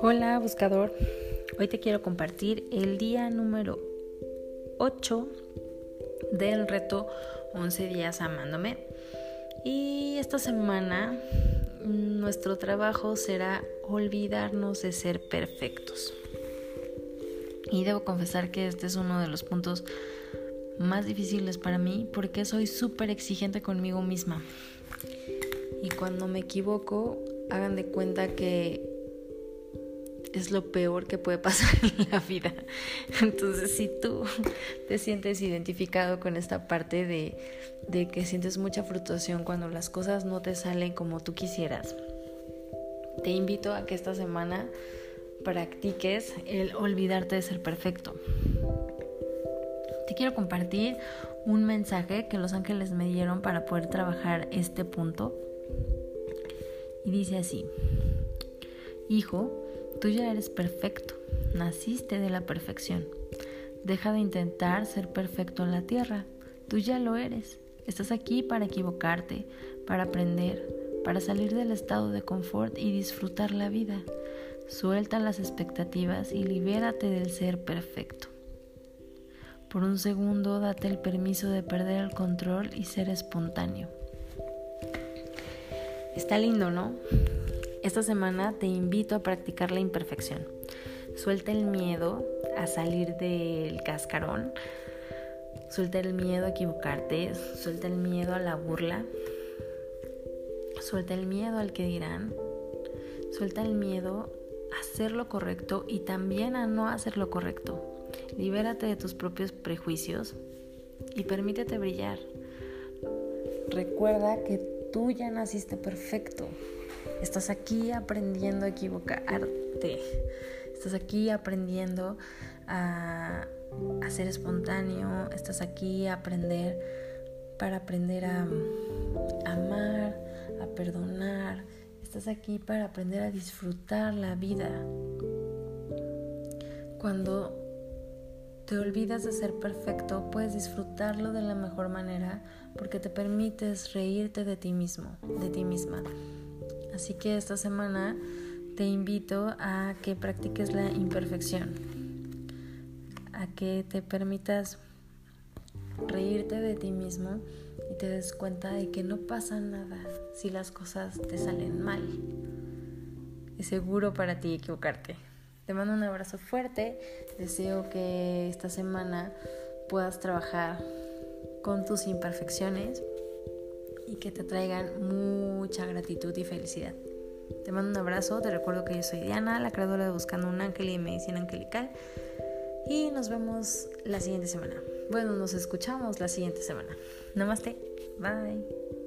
Hola buscador, hoy te quiero compartir el día número 8 del reto 11 días amándome. Y esta semana nuestro trabajo será olvidarnos de ser perfectos. Y debo confesar que este es uno de los puntos más difíciles para mí porque soy súper exigente conmigo misma. Y cuando me equivoco, hagan de cuenta que es lo peor que puede pasar en la vida. Entonces, si tú te sientes identificado con esta parte de, de, que sientes mucha frustración cuando las cosas no te salen como tú quisieras, te invito a que esta semana practiques el olvidarte de ser perfecto. Quiero compartir un mensaje que los ángeles me dieron para poder trabajar este punto. Y dice así, Hijo, tú ya eres perfecto, naciste de la perfección. Deja de intentar ser perfecto en la tierra, tú ya lo eres. Estás aquí para equivocarte, para aprender, para salir del estado de confort y disfrutar la vida. Suelta las expectativas y libérate del ser perfecto. Por un segundo date el permiso de perder el control y ser espontáneo. Está lindo, ¿no? Esta semana te invito a practicar la imperfección. Suelta el miedo a salir del cascarón. Suelta el miedo a equivocarte. Suelta el miedo a la burla. Suelta el miedo al que dirán. Suelta el miedo a hacer lo correcto y también a no hacer lo correcto. Libérate de tus propios prejuicios y permítete brillar. Recuerda que tú ya naciste perfecto. Estás aquí aprendiendo a equivocarte. Estás aquí aprendiendo a, ser espontáneo. Estás aquí a aprender para aprender a, a amar, a perdonar. Estás aquí para aprender a disfrutar la vida. Cuando te olvidas de ser perfecto, puedes disfrutarlo de la mejor manera porque te permites reírte de ti mismo, de ti misma. Así que esta semana te invito a que practiques la imperfección, a que te permitas reírte de ti mismo y te des cuenta de que no pasa nada si las cosas te salen mal. Es seguro para ti equivocarte. Te mando un abrazo fuerte. Deseo que esta semana puedas trabajar con tus imperfecciones y que te traigan mucha gratitud y felicidad. Te mando un abrazo. Te recuerdo que yo soy Diana, la creadora de Buscando un Ángel y Medicina Angelical. Y nos vemos la siguiente semana. Bueno, nos escuchamos la siguiente semana. Namaste. Bye.